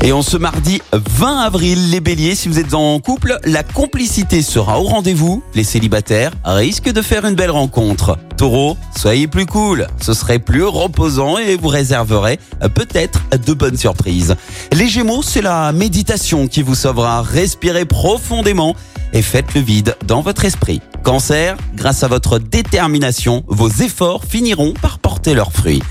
Et en ce mardi 20 avril, les béliers, si vous êtes en couple, la complicité sera au rendez-vous. Les célibataires risquent de faire une belle rencontre. Taureau, soyez plus cool. Ce serait plus reposant et vous réserverez peut-être de bonnes surprises. Les gémeaux, c'est la méditation qui vous sauvera. Respirez profondément et faites le vide dans votre esprit. Cancer, grâce à votre détermination, vos efforts finiront par porter leurs fruits.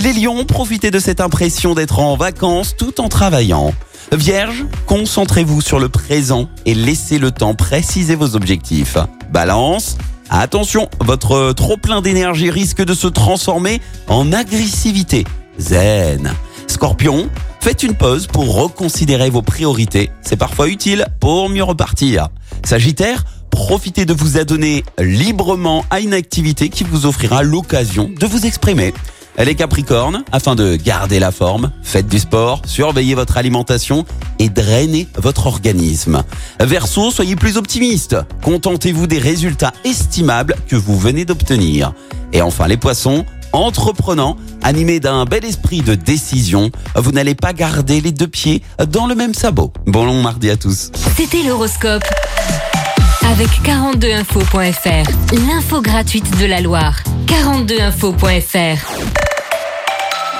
Les lions, profitez de cette impression d'être en vacances tout en travaillant. Vierge, concentrez-vous sur le présent et laissez le temps préciser vos objectifs. Balance, attention, votre trop plein d'énergie risque de se transformer en agressivité. Zen. Scorpion, faites une pause pour reconsidérer vos priorités. C'est parfois utile pour mieux repartir. Sagittaire, profitez de vous adonner librement à une activité qui vous offrira l'occasion de vous exprimer. Les Capricornes, afin de garder la forme, faites du sport, surveillez votre alimentation et drainez votre organisme. Verseau, soyez plus optimiste. Contentez-vous des résultats estimables que vous venez d'obtenir. Et enfin les Poissons, entreprenants, animés d'un bel esprit de décision, vous n'allez pas garder les deux pieds dans le même sabot. Bon long mardi à tous. C'était l'horoscope. Avec 42info.fr, l'info gratuite de la Loire. 42info.fr.